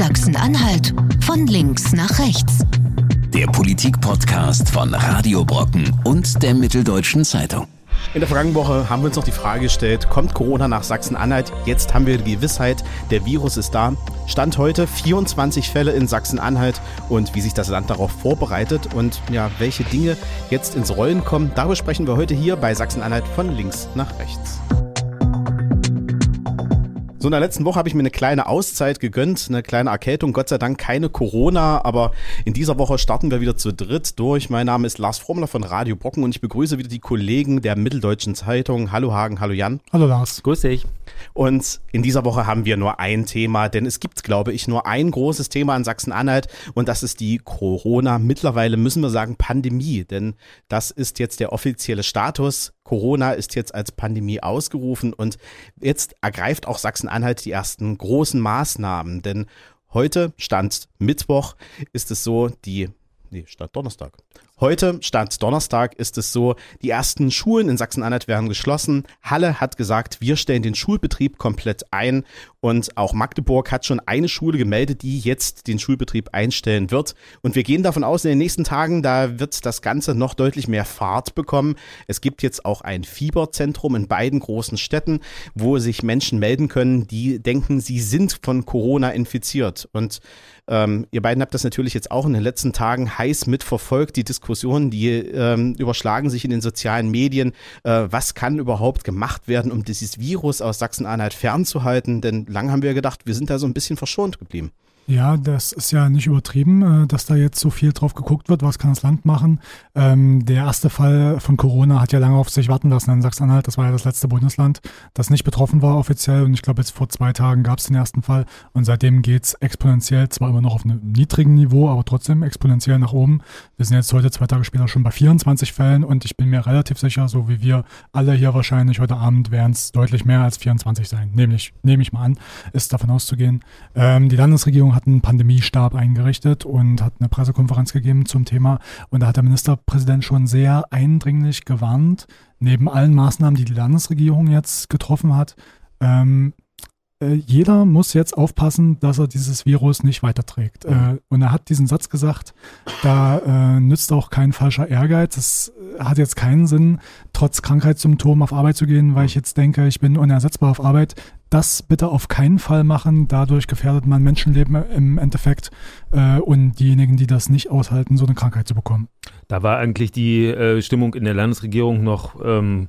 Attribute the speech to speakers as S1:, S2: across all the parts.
S1: Sachsen-Anhalt von links nach rechts.
S2: Der Politik-Podcast von Radio Brocken und der Mitteldeutschen Zeitung.
S3: In der vergangenen Woche haben wir uns noch die Frage gestellt, kommt Corona nach Sachsen-Anhalt? Jetzt haben wir die Gewissheit, der Virus ist da. Stand heute 24 Fälle in Sachsen-Anhalt und wie sich das Land darauf vorbereitet und ja, welche Dinge jetzt ins Rollen kommen, darüber sprechen wir heute hier bei Sachsen-Anhalt von links nach rechts. So in der letzten Woche habe ich mir eine kleine Auszeit gegönnt, eine kleine Erkältung. Gott sei Dank keine Corona, aber in dieser Woche starten wir wieder zu dritt durch. Mein Name ist Lars Frommler von Radio Brocken und ich begrüße wieder die Kollegen der Mitteldeutschen Zeitung. Hallo Hagen, hallo Jan.
S4: Hallo Lars.
S5: Grüß dich.
S3: Und in dieser Woche haben wir nur ein Thema, denn es gibt, glaube ich, nur ein großes Thema in Sachsen-Anhalt und das ist die Corona. Mittlerweile müssen wir sagen Pandemie, denn das ist jetzt der offizielle Status. Corona ist jetzt als Pandemie ausgerufen und jetzt ergreift auch Sachsen-Anhalt die ersten großen Maßnahmen, denn heute, Stand Mittwoch, ist es so, die nee, Stand Donnerstag. Heute, Stand Donnerstag, ist es so, die ersten Schulen in Sachsen-Anhalt werden geschlossen. Halle hat gesagt, wir stellen den Schulbetrieb komplett ein und auch Magdeburg hat schon eine Schule gemeldet, die jetzt den Schulbetrieb einstellen wird. Und wir gehen davon aus, in den nächsten Tagen, da wird das Ganze noch deutlich mehr Fahrt bekommen. Es gibt jetzt auch ein Fieberzentrum in beiden großen Städten, wo sich Menschen melden können, die denken, sie sind von Corona infiziert. Und ähm, ihr beiden habt das natürlich jetzt auch in den letzten Tagen heiß mitverfolgt, die Diskussion Diskussionen, die ähm, überschlagen sich in den sozialen Medien. Äh, was kann überhaupt gemacht werden, um dieses Virus aus Sachsen-Anhalt fernzuhalten? Denn lang haben wir gedacht, wir sind da so ein bisschen verschont geblieben.
S4: Ja, das ist ja nicht übertrieben, äh, dass da jetzt so viel drauf geguckt wird, was kann das Land machen. Ähm, der erste Fall von Corona hat ja lange auf sich warten lassen in Sachsen-Anhalt. Das war ja das letzte Bundesland, das nicht betroffen war offiziell. Und ich glaube, jetzt vor zwei Tagen gab es den ersten Fall. Und seitdem geht es exponentiell, zwar immer noch auf einem niedrigen Niveau, aber trotzdem exponentiell nach oben. Wir sind jetzt heute, zwei Tage später, schon bei 24 Fällen. Und ich bin mir relativ sicher, so wie wir alle hier wahrscheinlich heute Abend, werden es deutlich mehr als 24 sein. Nämlich, nehme ich mal an, ist davon auszugehen. Ähm, die Landesregierung hat hat einen Pandemiestab eingerichtet und hat eine Pressekonferenz gegeben zum Thema. Und da hat der Ministerpräsident schon sehr eindringlich gewarnt, neben allen Maßnahmen, die die Landesregierung jetzt getroffen hat, ähm, äh, jeder muss jetzt aufpassen, dass er dieses Virus nicht weiterträgt. Äh, und er hat diesen Satz gesagt, da äh, nützt auch kein falscher Ehrgeiz. Es hat jetzt keinen Sinn, trotz Krankheitssymptomen auf Arbeit zu gehen, weil ich jetzt denke, ich bin unersetzbar auf Arbeit. Das bitte auf keinen Fall machen. Dadurch gefährdet man Menschenleben im Endeffekt äh, und diejenigen, die das nicht aushalten, so eine Krankheit zu bekommen.
S5: Da war eigentlich die äh, Stimmung in der Landesregierung noch ähm,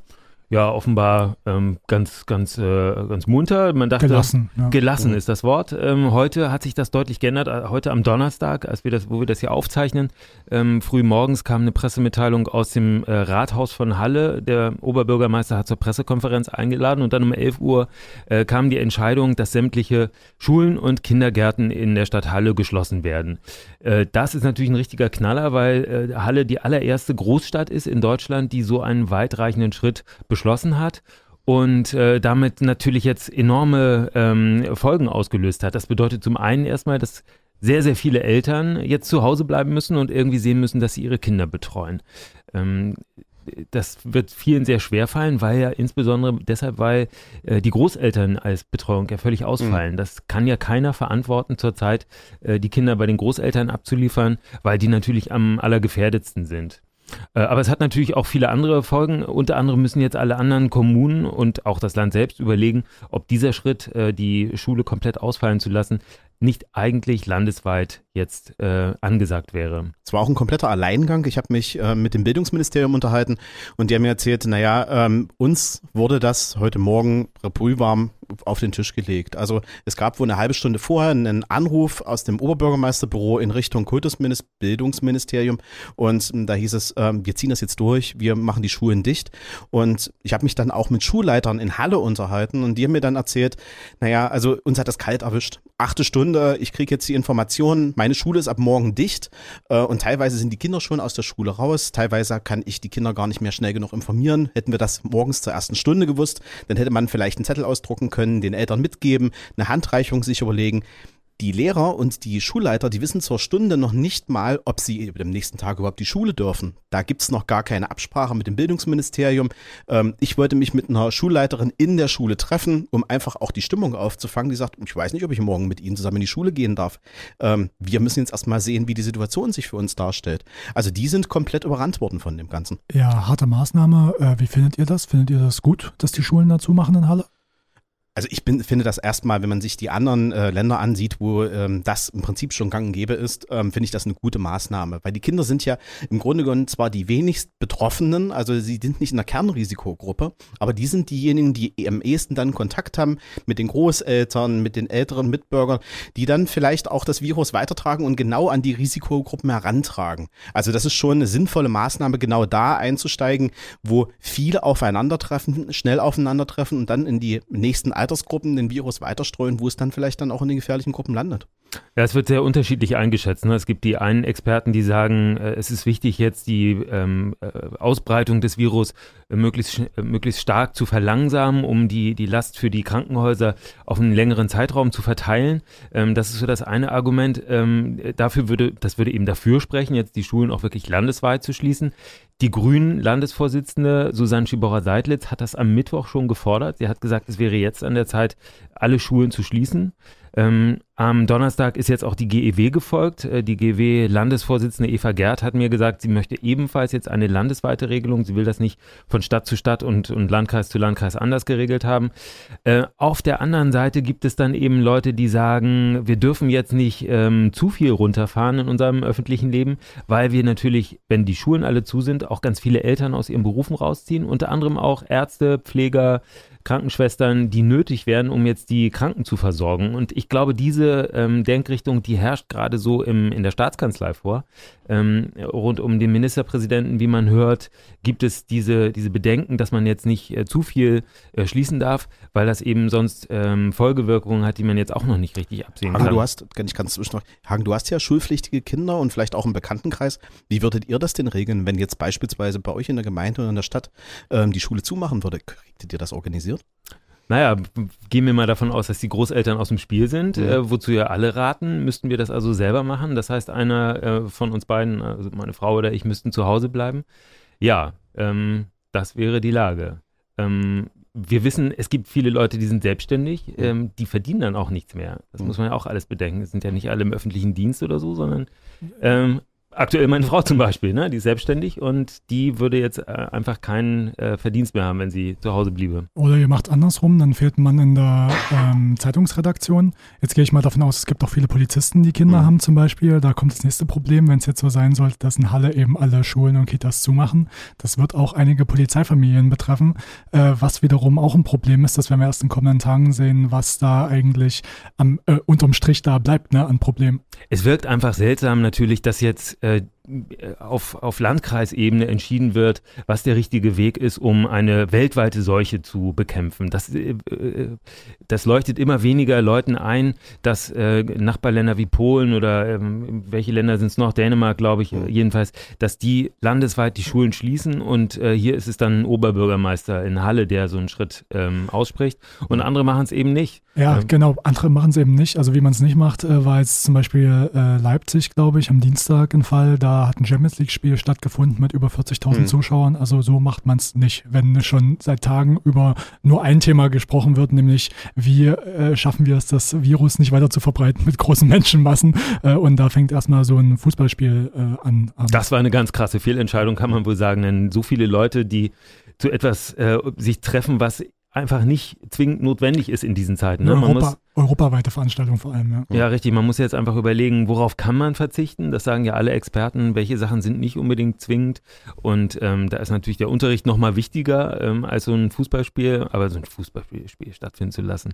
S5: ja offenbar ähm, ganz, ganz, äh, ganz munter. Man dachte,
S4: gelassen,
S5: ja. gelassen ist das Wort. Ähm, heute hat sich das deutlich geändert. Äh, heute am Donnerstag, als wir das, wo wir das hier aufzeichnen, ähm, früh morgens kam eine Pressemitteilung aus dem äh, Rathaus von Halle. Der Oberbürgermeister hat zur Pressekonferenz eingeladen und dann um 11 Uhr äh, kam die Entscheidung, dass sämtliche Schulen und Kindergärten in der Stadt Halle geschlossen werden. Äh, das ist natürlich ein richtiger Knaller, weil äh, Halle die allererste Großstadt ist in Deutschland, die so einen weitreichenden Schritt beschlossen beschlossen hat und äh, damit natürlich jetzt enorme ähm, Folgen ausgelöst hat. Das bedeutet zum einen erstmal, dass sehr, sehr viele Eltern jetzt zu Hause bleiben müssen und irgendwie sehen müssen, dass sie ihre Kinder betreuen. Ähm, das wird vielen sehr schwer fallen, weil ja insbesondere deshalb, weil äh, die Großeltern als Betreuung ja völlig ausfallen. Mhm. Das kann ja keiner verantworten zurzeit, äh, die Kinder bei den Großeltern abzuliefern, weil die natürlich am allergefährdetsten sind. Äh, aber es hat natürlich auch viele andere Folgen. Unter anderem müssen jetzt alle anderen Kommunen und auch das Land selbst überlegen, ob dieser Schritt, äh, die Schule komplett ausfallen zu lassen, nicht eigentlich landesweit jetzt äh, angesagt wäre.
S3: Es war auch ein kompletter Alleingang. Ich habe mich äh, mit dem Bildungsministerium unterhalten und die haben mir erzählt, naja, ähm, uns wurde das heute Morgen brühwarm auf den Tisch gelegt. Also es gab wohl eine halbe Stunde vorher einen Anruf aus dem Oberbürgermeisterbüro in Richtung Kultusbildungsministerium und ähm, da hieß es, ähm, wir ziehen das jetzt durch, wir machen die Schulen dicht und ich habe mich dann auch mit Schulleitern in Halle unterhalten und die haben mir dann erzählt, naja, also uns hat das kalt erwischt. Achte Stunde, ich kriege jetzt die Informationen, meine Schule ist ab morgen dicht äh, und teilweise sind die Kinder schon aus der Schule raus, teilweise kann ich die Kinder gar nicht mehr schnell genug informieren. Hätten wir das morgens zur ersten Stunde gewusst, dann hätte man vielleicht einen Zettel ausdrucken können, den Eltern mitgeben, eine Handreichung sich überlegen Die Lehrer und die Schulleiter, die wissen zur Stunde noch nicht mal, ob sie am nächsten Tag überhaupt die Schule dürfen. Da gibt's noch gar keine Absprache mit dem Bildungsministerium. Ähm, ich wollte mich mit einer Schulleiterin in der Schule treffen, um einfach auch die Stimmung aufzufangen. Die sagt, ich weiß nicht, ob ich morgen mit Ihnen zusammen in die Schule gehen darf. Ähm, wir müssen jetzt erstmal sehen, wie die Situation sich für uns darstellt. Also die sind komplett überrannt worden von dem Ganzen.
S4: Ja, harte Maßnahme. Äh, wie findet ihr das? Findet ihr das gut, dass die Schulen dazu machen in Halle?
S3: Also ich bin, finde das erstmal, wenn man sich die anderen äh, Länder ansieht, wo ähm, das im Prinzip schon gang und gäbe ist, ähm, finde ich das eine gute Maßnahme. Weil die Kinder sind ja im Grunde genommen zwar die wenigst Betroffenen, also sie sind nicht in der Kernrisikogruppe, aber die sind diejenigen, die am ehesten dann Kontakt haben mit den Großeltern, mit den älteren Mitbürgern, die dann vielleicht auch das Virus weitertragen und genau an die Risikogruppen herantragen. Also das ist schon eine sinnvolle Maßnahme, genau da einzusteigen, wo viele aufeinandertreffen, schnell aufeinandertreffen und dann in die nächsten Altersgruppen den Virus weiterstreuen, wo es dann vielleicht dann auch in den gefährlichen Gruppen landet.
S5: Ja, es wird sehr unterschiedlich eingeschätzt. Ne? Es gibt die einen Experten, die sagen, äh, es ist wichtig, jetzt die ähm, äh, Ausbreitung des Virus äh, möglichst, möglichst stark zu verlangsamen, um die, die Last für die Krankenhäuser auf einen längeren Zeitraum zu verteilen. Ähm, das ist so das eine Argument. Ähm, dafür würde, das würde eben dafür sprechen, jetzt die Schulen auch wirklich landesweit zu schließen. Die Grünen Landesvorsitzende Susanne Schibora-Seidlitz hat das am Mittwoch schon gefordert. Sie hat gesagt, es wäre jetzt an der Zeit, alle Schulen zu schließen. Ähm, am Donnerstag ist jetzt auch die GEW gefolgt. Äh, die GEW-Landesvorsitzende Eva Gerd hat mir gesagt, sie möchte ebenfalls jetzt eine landesweite Regelung. Sie will das nicht von Stadt zu Stadt und, und Landkreis zu Landkreis anders geregelt haben. Äh, auf der anderen Seite gibt es dann eben Leute, die sagen, wir dürfen jetzt nicht ähm, zu viel runterfahren in unserem öffentlichen Leben, weil wir natürlich, wenn die Schulen alle zu sind, auch ganz viele Eltern aus ihren Berufen rausziehen. Unter anderem auch Ärzte, Pfleger, Krankenschwestern, die nötig werden, um jetzt die Kranken zu versorgen. Und ich glaube, diese ähm, Denkrichtung, die herrscht gerade so im, in der Staatskanzlei vor. Ähm, rund um den Ministerpräsidenten, wie man hört, gibt es diese, diese Bedenken, dass man jetzt nicht äh, zu viel äh, schließen darf, weil das eben sonst ähm, Folgewirkungen hat, die man jetzt auch noch nicht richtig absehen
S3: Hagen,
S5: kann.
S3: du hast, ich kann zwischen Hagen, du hast ja schulpflichtige Kinder und vielleicht auch im Bekanntenkreis. Wie würdet ihr das denn regeln, wenn jetzt beispielsweise bei euch in der Gemeinde oder in der Stadt ähm, die Schule zumachen würde? Kriegtet ihr das organisiert?
S5: Naja, gehen wir mal davon aus, dass die Großeltern aus dem Spiel sind,
S3: Mhm.
S5: äh, wozu ja alle raten, müssten wir das also selber machen. Das heißt, einer äh, von uns beiden, also meine Frau oder ich, müssten zu Hause bleiben. Ja, ähm, das wäre die Lage. Ähm, wir wissen, es gibt viele Leute, die sind selbstständig, ähm, die verdienen dann auch nichts mehr. Das
S3: Mhm.
S5: muss man ja auch alles bedenken. Es sind ja nicht alle im öffentlichen Dienst oder so, sondern ähm, aktuell meine Frau zum Beispiel, ne? die ist selbstständig und die würde jetzt äh, einfach keinen äh, Verdienst mehr haben, wenn sie zu Hause bliebe.
S4: Oder ihr macht andersrum, dann fehlt ein Mann in der ähm, Zeitungsredaktion. Jetzt gehe ich mal davon aus, es gibt auch viele Polizisten, die Kinder
S3: Mhm.
S4: haben zum Beispiel. Da kommt das nächste Problem, wenn es jetzt so sein sollte, dass in Halle eben alle Schulen und Kitas zumachen. Das wird auch einige Polizeifamilien betreffen, äh, was wiederum auch ein Problem ist. Das werden wir erst in kommenden Tagen sehen, was da eigentlich am, äh, unterm Strich da bleibt ne, an Problemen.
S5: Es wirkt einfach seltsam natürlich, dass jetzt äh, auf, auf Landkreisebene entschieden wird, was der richtige Weg ist, um eine weltweite Seuche zu bekämpfen. Das, äh, äh, das leuchtet immer weniger Leuten ein, dass äh, Nachbarländer wie Polen oder ähm, welche Länder sind es noch, Dänemark glaube ich, jedenfalls, dass die landesweit die Schulen schließen und äh, hier ist es dann ein Oberbürgermeister in Halle, der so einen Schritt ähm, ausspricht und andere machen es eben nicht.
S4: Ja,
S5: Ähm,
S4: genau. Andere machen es eben nicht. Also wie man es nicht macht, war jetzt zum Beispiel Leipzig, glaube ich, am Dienstag ein Fall. Da hat ein Champions League-Spiel stattgefunden mit über 40.000
S3: Mhm.
S4: Zuschauern. Also so macht man es nicht. Wenn schon seit Tagen über nur ein Thema gesprochen wird, nämlich wie äh, schaffen wir es, das Virus nicht weiter zu verbreiten mit großen Menschenmassen. Äh, und da fängt erstmal so ein Fußballspiel äh, an. an.
S5: Das war eine ganz krasse Fehlentscheidung, kann man wohl sagen, denn so viele Leute, die zu etwas äh, sich treffen, was einfach nicht zwingend notwendig ist in diesen Zeiten. Ne?
S4: Europa,
S5: muss,
S4: europaweite Veranstaltung vor allem, ja.
S5: ja, richtig, man muss jetzt einfach überlegen, worauf kann man verzichten. Das sagen ja alle Experten, welche Sachen sind nicht unbedingt zwingend. Und ähm, da ist natürlich der Unterricht nochmal wichtiger, ähm, als so ein Fußballspiel, aber so ein Fußballspiel Spiel stattfinden zu lassen.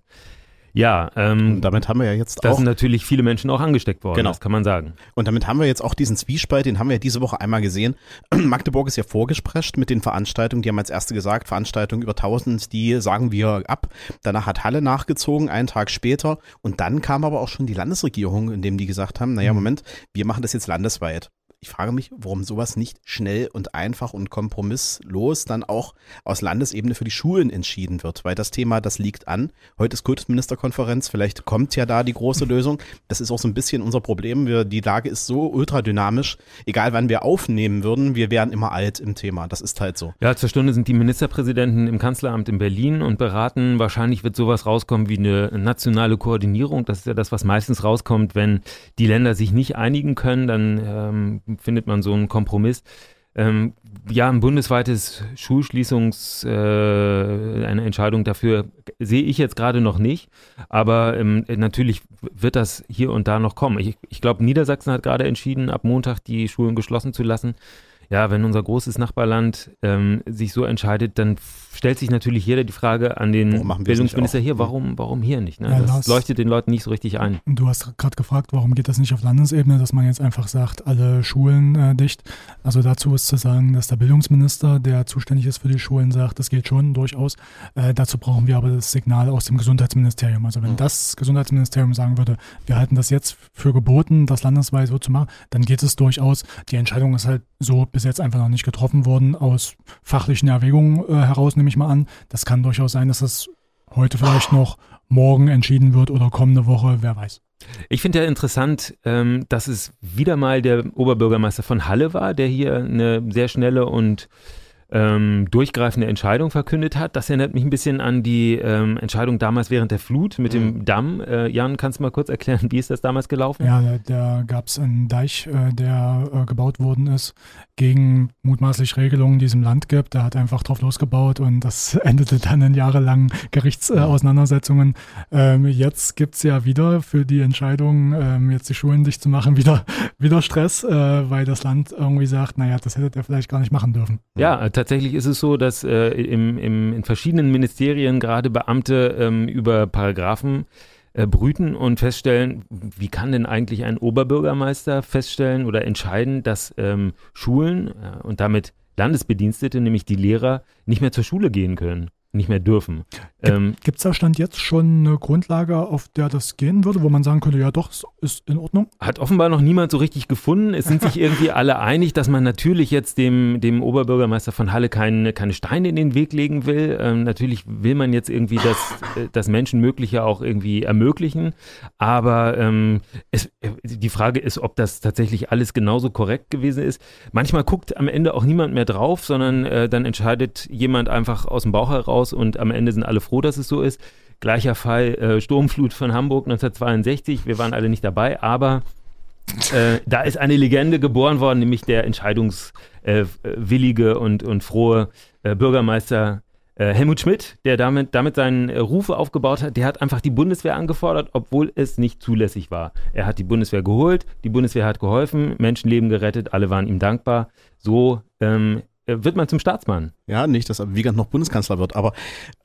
S5: Ja, ähm,
S3: Und damit haben wir ja jetzt
S5: da
S3: auch
S5: sind natürlich viele Menschen auch angesteckt worden,
S3: Genau.
S5: das kann man sagen.
S3: Und damit haben wir jetzt auch diesen Zwiespalt, den haben wir ja diese Woche einmal gesehen. Magdeburg ist ja vorgesprescht mit den Veranstaltungen. Die haben als erste gesagt, Veranstaltungen über 1000, die sagen wir ab. Danach hat Halle nachgezogen, einen Tag später. Und dann kam aber auch schon die Landesregierung, in dem die gesagt haben, naja, Moment, wir machen das jetzt landesweit. Ich frage mich, warum sowas nicht schnell und einfach und kompromisslos dann auch aus Landesebene für die Schulen entschieden wird, weil das Thema, das liegt an. Heute ist Kultusministerkonferenz, vielleicht kommt ja da die große Lösung. Das ist auch so ein bisschen unser Problem. Wir, die Lage ist so ultradynamisch. Egal wann wir aufnehmen würden, wir wären immer alt im Thema. Das ist halt so.
S5: Ja, zur Stunde sind die Ministerpräsidenten im Kanzleramt in Berlin und beraten. Wahrscheinlich wird sowas rauskommen wie eine nationale Koordinierung. Das ist ja das, was meistens rauskommt, wenn die Länder sich nicht einigen können, dann ähm, findet man so einen Kompromiss. Ähm, ja, ein bundesweites Schulschließungs, äh, eine Entscheidung dafür sehe ich jetzt gerade noch nicht, aber ähm, natürlich wird das hier und da noch kommen. Ich, ich glaube, Niedersachsen hat gerade entschieden, ab Montag die Schulen geschlossen zu lassen. Ja, wenn unser großes Nachbarland ähm, sich so entscheidet, dann stellt sich natürlich jeder die Frage an den Bildungsminister hier, warum, warum hier nicht? Ne? Ja, das Lars, leuchtet den Leuten nicht so richtig ein.
S4: Du hast gerade gefragt, warum geht das nicht auf Landesebene, dass man jetzt einfach sagt, alle Schulen äh, dicht. Also dazu ist zu sagen, dass der Bildungsminister, der zuständig ist für die Schulen, sagt, das geht schon durchaus. Äh, dazu brauchen wir aber das Signal aus dem Gesundheitsministerium. Also wenn mhm. das Gesundheitsministerium sagen würde, wir halten das jetzt für geboten, das landesweit so zu machen, dann geht es durchaus. Die Entscheidung ist halt so bis jetzt einfach noch nicht getroffen worden aus fachlichen Erwägungen äh, heraus, nehme ich mal an. Das kann durchaus sein, dass das heute vielleicht noch morgen entschieden wird oder kommende Woche, wer weiß.
S5: Ich finde ja interessant, ähm, dass es wieder mal der Oberbürgermeister von Halle war, der hier eine sehr schnelle und ähm, durchgreifende Entscheidung verkündet hat. Das erinnert mich ein bisschen an die ähm, Entscheidung damals während der Flut mit dem mhm. Damm. Äh, Jan, kannst du mal kurz erklären, wie ist das damals gelaufen?
S4: Ja, da, da gab es einen Deich, äh, der äh, gebaut worden ist, gegen mutmaßlich Regelungen, die es im Land gibt. Da hat einfach drauf losgebaut und das endete dann in jahrelangen Gerichtsauseinandersetzungen. Ähm, jetzt gibt es ja wieder für die Entscheidung, ähm, jetzt die Schulen dicht zu machen, wieder, wieder Stress, äh, weil das Land irgendwie sagt, naja, das hättet ihr vielleicht gar nicht machen dürfen.
S5: Ja, tatsächlich ist es so, dass äh, im, im, in verschiedenen Ministerien gerade Beamte ähm, über Paragraphen äh, brüten und feststellen, wie kann denn eigentlich ein Oberbürgermeister feststellen oder entscheiden, dass ähm, Schulen äh, und damit Landesbedienstete, nämlich die Lehrer, nicht mehr zur Schule gehen können nicht mehr dürfen.
S4: Ähm, Gibt es da Stand jetzt schon eine Grundlage, auf der das gehen würde, wo man sagen könnte, ja doch, ist in Ordnung?
S5: Hat offenbar noch niemand so richtig gefunden. Es sind sich irgendwie alle einig, dass man natürlich jetzt dem, dem Oberbürgermeister von Halle keine, keine Steine in den Weg legen will. Ähm, natürlich will man jetzt irgendwie das, äh, das Menschen mögliche auch irgendwie ermöglichen. Aber ähm, es, die Frage ist, ob das tatsächlich alles genauso korrekt gewesen ist. Manchmal guckt am Ende auch niemand mehr drauf, sondern äh, dann entscheidet jemand einfach aus dem Bauch heraus und am Ende sind alle froh, dass es so ist. Gleicher Fall äh, Sturmflut von Hamburg 1962. Wir waren alle nicht dabei, aber äh, da ist eine Legende geboren worden, nämlich der entscheidungswillige und, und frohe äh, Bürgermeister äh, Helmut Schmidt, der damit, damit seinen äh, Ruf aufgebaut hat, der hat einfach die Bundeswehr angefordert, obwohl es nicht zulässig war. Er hat die Bundeswehr geholt, die Bundeswehr hat geholfen, Menschenleben gerettet, alle waren ihm dankbar. So ähm, äh, wird man zum Staatsmann.
S3: Ja, nicht, dass Wiegand noch Bundeskanzler wird, aber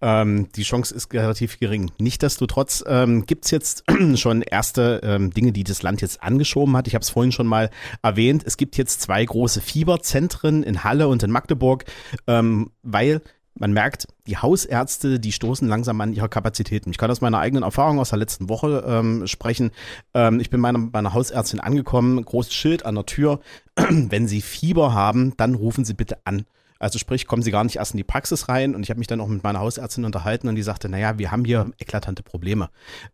S3: ähm, die Chance ist relativ gering. Nichtsdestotrotz ähm, gibt es jetzt schon erste ähm, Dinge, die das Land jetzt angeschoben hat. Ich habe es vorhin schon mal erwähnt. Es gibt jetzt zwei große Fieberzentren in Halle und in Magdeburg, ähm, weil man merkt, die Hausärzte, die stoßen langsam an ihre Kapazitäten. Ich kann aus meiner eigenen Erfahrung aus der letzten Woche ähm, sprechen. Ähm, ich bin meiner, meiner Hausärztin angekommen, großes Schild an der Tür. Wenn Sie Fieber haben, dann rufen Sie bitte an. Also sprich, kommen sie gar nicht erst in die Praxis rein. Und ich habe mich dann auch mit meiner Hausärztin unterhalten und die sagte, naja, wir haben hier eklatante Probleme.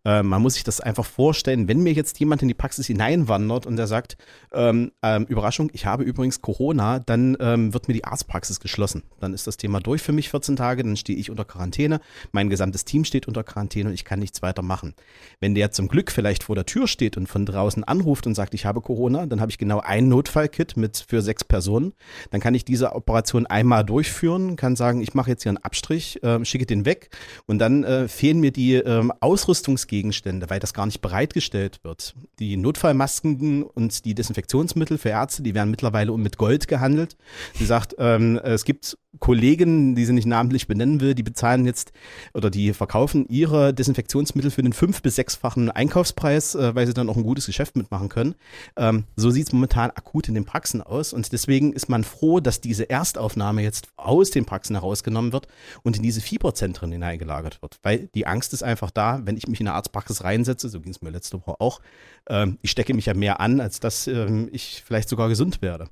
S3: Äh, man muss sich das einfach vorstellen, wenn mir jetzt jemand in die Praxis hineinwandert und der sagt, ähm, ähm, Überraschung, ich habe übrigens Corona, dann ähm, wird mir die Arztpraxis geschlossen. Dann ist das Thema durch für mich 14 Tage, dann stehe ich unter Quarantäne, mein gesamtes Team steht unter Quarantäne und ich kann nichts weiter machen. Wenn der zum Glück vielleicht vor der Tür steht und von draußen anruft und sagt, ich habe Corona, dann habe ich genau ein Notfallkit mit für sechs Personen. Dann kann ich diese Operation einmal durchführen, kann sagen, ich mache jetzt hier einen Abstrich, äh, schicke den weg und dann äh, fehlen mir die äh, Ausrüstungsgegenstände, weil das gar nicht bereitgestellt wird. Die Notfallmasken und die Desinfektionsmittel für Ärzte, die werden mittlerweile mit Gold gehandelt. Sie sagt, ähm, es gibt Kollegen, die sie nicht namentlich benennen will, die bezahlen jetzt oder die verkaufen ihre Desinfektionsmittel für den fünf- bis sechsfachen Einkaufspreis, äh, weil sie dann auch ein gutes Geschäft mitmachen können. Ähm, so sieht es momentan akut in den Praxen aus und deswegen ist man froh, dass diese Erstaufnahme Abnahme jetzt aus den Praxen herausgenommen wird und in diese Fieberzentren hineingelagert wird. Weil die Angst ist einfach da, wenn ich mich in eine Arztpraxis reinsetze, so ging es mir letzte Woche auch, ähm, ich stecke mich ja mehr an, als dass ähm, ich vielleicht sogar gesund werde.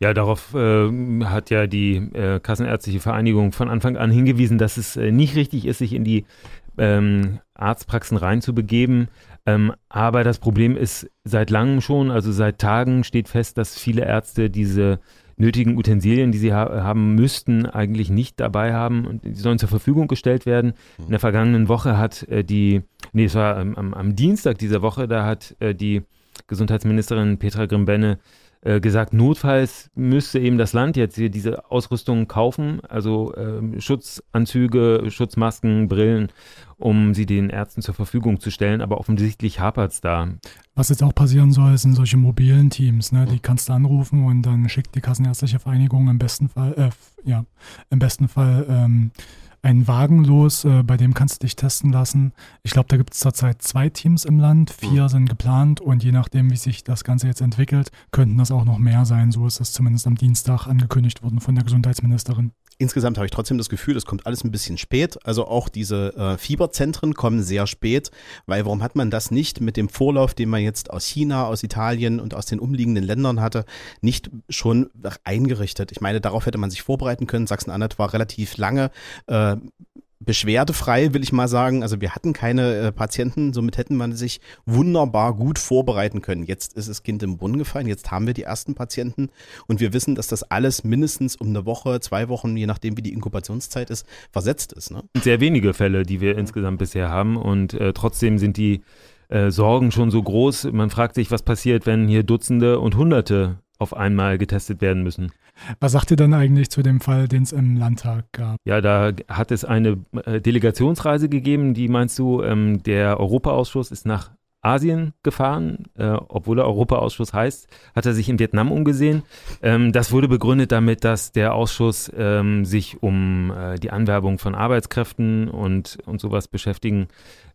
S5: Ja, darauf äh, hat ja die äh, Kassenärztliche Vereinigung von Anfang an hingewiesen, dass es äh, nicht richtig ist, sich in die ähm, Arztpraxen reinzubegeben. Ähm, aber das Problem ist seit langem schon, also seit Tagen steht fest, dass viele Ärzte diese nötigen Utensilien, die sie ha haben müssten, eigentlich nicht dabei haben und die sollen zur Verfügung gestellt werden. In der vergangenen Woche hat äh, die, nee, es war ähm, am, am, Dienstag dieser Woche, da hat äh, die Gesundheitsministerin Petra Grimbenne äh, gesagt, notfalls müsste eben das Land jetzt hier diese Ausrüstung kaufen, also äh, Schutzanzüge, Schutzmasken, Brillen, um sie den Ärzten zur Verfügung zu stellen. Aber offensichtlich hapert es da.
S4: Was jetzt auch passieren soll, sind solche mobilen Teams. Ne? Die kannst du anrufen und dann schickt die Kassenärztliche Vereinigung im besten Fall, äh, ja, im besten Fall ähm, einen Wagen los, äh, bei dem kannst du dich testen lassen. Ich glaube, da gibt es zurzeit zwei Teams im Land, vier mhm. sind geplant und je nachdem, wie sich das Ganze jetzt entwickelt, könnten das auch noch mehr sein. So ist es zumindest am Dienstag angekündigt worden von der Gesundheitsministerin
S3: insgesamt habe ich trotzdem das Gefühl, das kommt alles ein bisschen spät. Also auch diese äh, Fieberzentren kommen sehr spät, weil warum hat man das nicht mit dem Vorlauf, den man jetzt aus China, aus Italien und aus den umliegenden Ländern hatte, nicht schon eingerichtet? Ich meine, darauf hätte man sich vorbereiten können. Sachsen-Anhalt war relativ lange äh, beschwerdefrei, will ich mal sagen. Also wir hatten keine äh, Patienten, somit hätten man sich wunderbar gut vorbereiten können. Jetzt ist das Kind im Brunnen gefallen, jetzt haben wir die ersten Patienten und wir wissen, dass das alles mindestens um eine Woche, zwei Wochen, je nachdem wie die Inkubationszeit ist, versetzt ist. Ne?
S5: Sehr wenige Fälle, die wir insgesamt bisher haben und äh, trotzdem sind die äh, Sorgen schon so groß. Man fragt sich, was passiert, wenn hier Dutzende und Hunderte auf einmal getestet werden müssen.
S4: Was sagt ihr dann eigentlich zu dem Fall, den es im Landtag gab?
S5: Ja, da hat es eine äh, Delegationsreise gegeben, die meinst du, ähm, der Europaausschuss ist nach Asien gefahren, äh, obwohl er Europaausschuss heißt, hat er sich in Vietnam umgesehen. Ähm, das wurde begründet damit, dass der Ausschuss ähm, sich um äh, die Anwerbung von Arbeitskräften und, und sowas beschäftigen,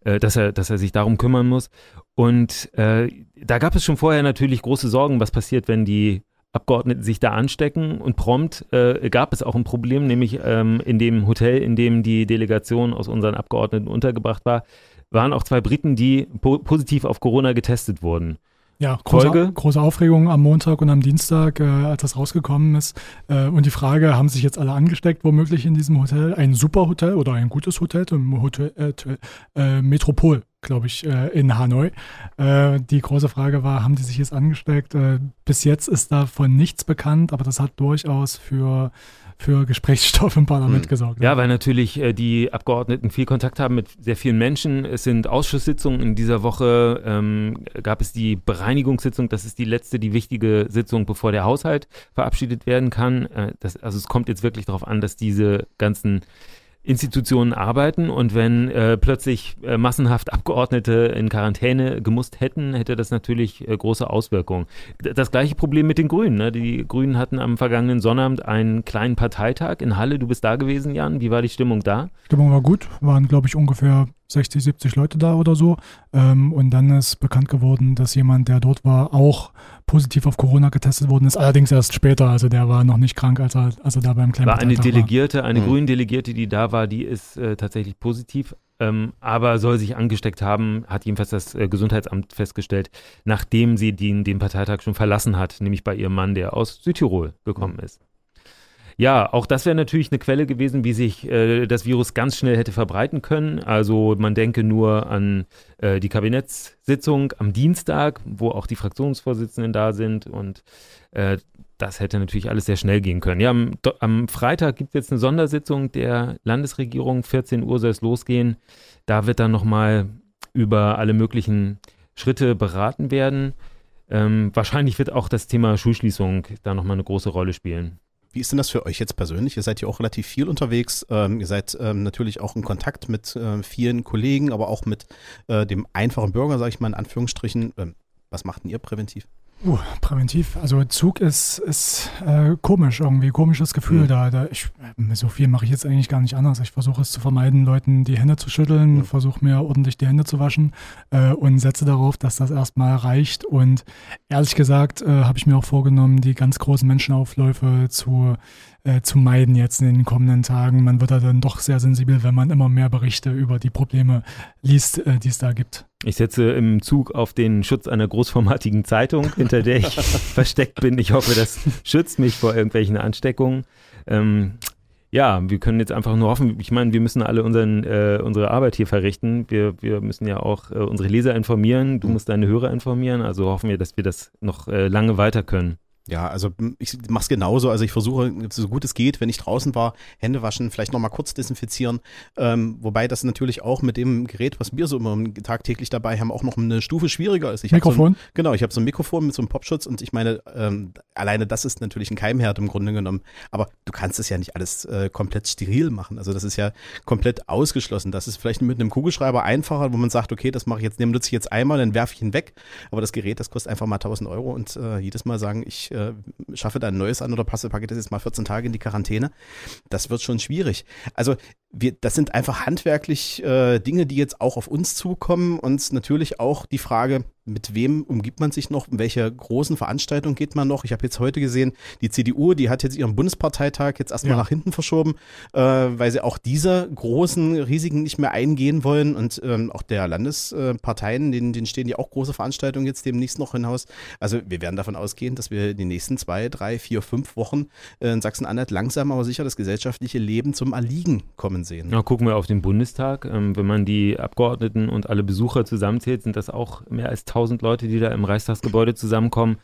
S5: äh, dass, er, dass er sich darum kümmern muss. Und äh, da gab es schon vorher natürlich große Sorgen, was passiert, wenn die Abgeordneten sich da anstecken und prompt äh, gab es auch ein Problem, nämlich ähm, in dem Hotel, in dem die Delegation aus unseren Abgeordneten untergebracht war, waren auch zwei Briten, die po positiv auf Corona getestet wurden.
S4: Ja, große, Folge. große Aufregung am Montag und am Dienstag, äh, als das rausgekommen ist. Äh, und die Frage, haben sich jetzt alle angesteckt, womöglich in diesem Hotel? Ein super Hotel oder ein gutes Hotel, im Hotel äh, äh Metropol, glaube ich, äh, in Hanoi. Äh, die große Frage war, haben die sich jetzt angesteckt? bis jetzt ist davon nichts bekannt, aber das hat durchaus für für Gesprächsstoff im Parlament mhm. gesorgt.
S5: Ja, weil natürlich äh, die Abgeordneten viel Kontakt haben mit sehr vielen Menschen. Es sind Ausschusssitzungen. In dieser Woche ähm, gab es die Bereinigungssitzung. Das ist die letzte, die wichtige Sitzung, bevor der Haushalt verabschiedet werden kann. Äh, das, also es kommt jetzt wirklich darauf an, dass diese ganzen Institutionen arbeiten und wenn äh, plötzlich äh, massenhaft Abgeordnete in Quarantäne gemusst hätten, hätte das natürlich äh, große Auswirkungen. Das gleiche Problem mit den Grünen. Ne? Die Grünen hatten am vergangenen Sonnabend einen kleinen Parteitag in Halle. Du bist da gewesen, Jan. Wie war die Stimmung da?
S4: Stimmung war gut. Waren, glaube ich, ungefähr 60, 70 Leute da oder so. Ähm, und dann ist bekannt geworden, dass jemand, der dort war, auch positiv auf Corona getestet worden ist. Allerdings erst später. Also der war noch nicht krank, als er, als er da beim kleinen
S5: War eine Delegierte, war. eine mhm. grüne Delegierte, die da war, die ist äh, tatsächlich positiv. Ähm, aber soll sich angesteckt haben, hat jedenfalls das äh, Gesundheitsamt festgestellt, nachdem sie den, den Parteitag schon verlassen hat, nämlich bei ihrem Mann, der aus Südtirol gekommen ist. Ja, auch das wäre natürlich eine Quelle gewesen, wie sich äh, das Virus ganz schnell hätte verbreiten können. Also man denke nur an äh, die Kabinettssitzung am Dienstag, wo auch die Fraktionsvorsitzenden da sind und äh, das hätte natürlich alles sehr schnell gehen können. Ja, am, am Freitag gibt es jetzt eine Sondersitzung der Landesregierung, 14 Uhr soll es losgehen. Da wird dann nochmal über alle möglichen Schritte beraten werden. Ähm, wahrscheinlich wird auch das Thema Schulschließung da nochmal eine große Rolle spielen.
S3: Wie ist denn das für euch jetzt persönlich? Ihr seid ja auch relativ viel unterwegs. Ähm, ihr seid ähm, natürlich auch in Kontakt mit äh, vielen Kollegen, aber auch mit äh, dem einfachen Bürger, sage ich mal in Anführungsstrichen. Ähm, was macht denn ihr präventiv?
S4: Uh, präventiv. Also Zug ist, ist äh, komisch irgendwie, komisches Gefühl mhm. da. da ich, äh, so viel mache ich jetzt eigentlich gar nicht anders. Ich versuche es zu vermeiden, Leuten die Hände zu schütteln, mhm. versuche mir ordentlich die Hände zu waschen äh, und setze darauf, dass das erstmal reicht. Und ehrlich gesagt äh, habe ich mir auch vorgenommen, die ganz großen Menschenaufläufe zu äh, zu meiden jetzt in den kommenden Tagen. Man wird da dann doch sehr sensibel, wenn man immer mehr Berichte über die Probleme liest, äh, die es da gibt.
S5: Ich setze im Zug auf den Schutz einer großformatigen Zeitung, hinter der ich versteckt bin. Ich hoffe, das schützt mich vor irgendwelchen Ansteckungen. Ähm, ja, wir können jetzt einfach nur hoffen, ich meine, wir müssen alle unseren, äh, unsere Arbeit hier verrichten. Wir, wir müssen ja auch äh, unsere Leser informieren, du musst deine Hörer informieren, also hoffen wir, dass wir das noch äh, lange weiter können.
S3: Ja, also ich mache es genauso. Also ich versuche, so gut es geht, wenn ich draußen war, Hände waschen, vielleicht nochmal kurz desinfizieren. Ähm, wobei das natürlich auch mit dem Gerät, was wir so immer tagtäglich dabei haben, auch noch eine Stufe schwieriger ist. Ich
S4: Mikrofon?
S3: So ein, genau, ich habe so ein Mikrofon mit so einem Popschutz und ich meine, ähm, alleine das ist natürlich ein Keimherd im Grunde genommen. Aber du kannst es ja nicht alles äh, komplett steril machen. Also das ist ja komplett ausgeschlossen. Das ist vielleicht mit einem Kugelschreiber einfacher, wo man sagt, okay, das mache ich jetzt, nehme ich jetzt einmal, dann werfe ich ihn weg. Aber das Gerät, das kostet einfach mal 1000 Euro und äh, jedes Mal sagen, ich äh, schaffe da ein neues an oder passe, packe das jetzt mal 14 Tage in die Quarantäne. Das wird schon schwierig. Also wir, das sind einfach handwerklich äh, Dinge, die jetzt auch auf uns zukommen und natürlich auch die Frage, mit wem umgibt man sich noch, in welche großen Veranstaltungen geht man noch. Ich habe jetzt heute gesehen, die CDU, die hat jetzt ihren Bundesparteitag jetzt erstmal ja. nach hinten verschoben, äh, weil sie auch diese großen Risiken nicht mehr eingehen wollen und ähm, auch der Landesparteien, denen, denen stehen ja auch große Veranstaltungen jetzt demnächst noch hinaus. Also wir werden davon ausgehen, dass wir in den nächsten zwei, drei, vier, fünf Wochen äh, in Sachsen-Anhalt langsam aber sicher das gesellschaftliche Leben zum Erliegen kommen sehen.
S5: Ja, gucken wir auf den Bundestag. Ähm, wenn man die Abgeordneten und alle Besucher zusammenzählt, sind das auch mehr als 1000 Leute, die da im Reichstagsgebäude zusammenkommen.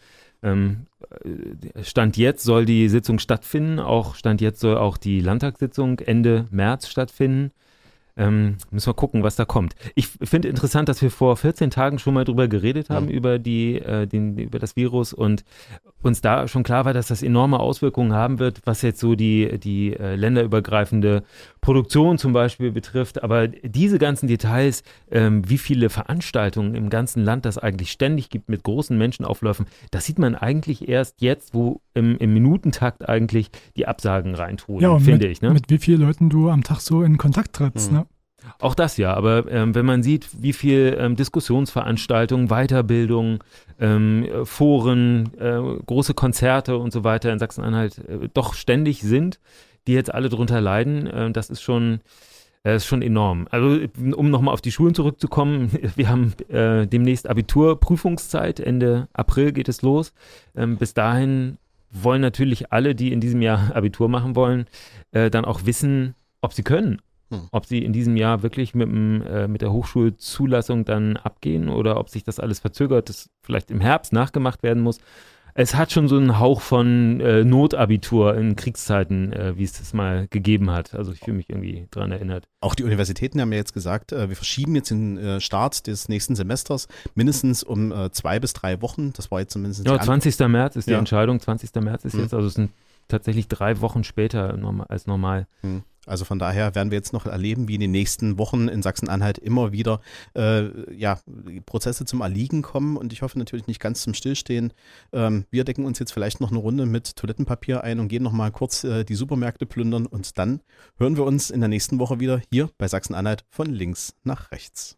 S5: Ähm, äh, Stand jetzt soll die Sitzung stattfinden, auch Stand jetzt soll auch die Landtagssitzung Ende März stattfinden. Ähm, müssen wir gucken, was da kommt. Ich finde interessant, dass wir vor 14 Tagen schon mal drüber geredet haben, ja. über, die, äh, den, über das Virus und uns da schon klar war, dass das enorme Auswirkungen haben wird, was jetzt so die, die äh, länderübergreifende Produktion zum Beispiel betrifft. Aber diese ganzen Details, ähm, wie viele Veranstaltungen im ganzen Land das eigentlich ständig gibt mit großen Menschenaufläufen, das sieht man eigentlich erst jetzt, wo im, im Minutentakt eigentlich die Absagen reintrudeln, ja, finde ich. Ne?
S4: Mit wie vielen Leuten du am Tag so in Kontakt trittst. Mhm. Ne?
S5: Auch das ja, aber ähm, wenn man sieht, wie viel ähm, Diskussionsveranstaltungen, Weiterbildung, ähm, Foren, äh, große Konzerte und so weiter in Sachsen-Anhalt äh, doch ständig sind, die jetzt alle drunter leiden, äh, das ist schon, das äh, ist schon enorm. Also um nochmal auf die Schulen zurückzukommen, wir haben äh, demnächst Abiturprüfungszeit, Ende April geht es los. Ähm, bis dahin wollen natürlich alle, die in diesem Jahr Abitur machen wollen, äh, dann auch wissen, ob sie können hm. Ob sie in diesem Jahr wirklich mit, dem, äh, mit der Hochschulzulassung dann abgehen oder ob sich das alles verzögert, das vielleicht im Herbst nachgemacht werden muss. Es hat schon so einen Hauch von äh, Notabitur in Kriegszeiten, äh, wie es das mal gegeben hat. Also ich fühle mich irgendwie daran erinnert.
S3: Auch die Universitäten haben ja jetzt gesagt, äh, wir verschieben jetzt den äh, Start des nächsten Semesters mindestens um äh, zwei bis drei Wochen. Das war jetzt zumindest.
S5: Ja, 20. März ist die ja. Entscheidung. 20. März ist hm. jetzt, also es sind tatsächlich drei Wochen später als normal. Hm.
S3: Also von daher werden wir jetzt noch erleben, wie in den nächsten Wochen in Sachsen-Anhalt immer wieder äh, ja, Prozesse zum Erliegen kommen und ich hoffe natürlich nicht ganz zum Stillstehen. Ähm, wir decken uns jetzt vielleicht noch eine Runde mit Toilettenpapier ein und gehen noch mal kurz äh, die Supermärkte plündern und dann hören wir uns in der nächsten Woche wieder hier bei Sachsen-Anhalt von links nach rechts.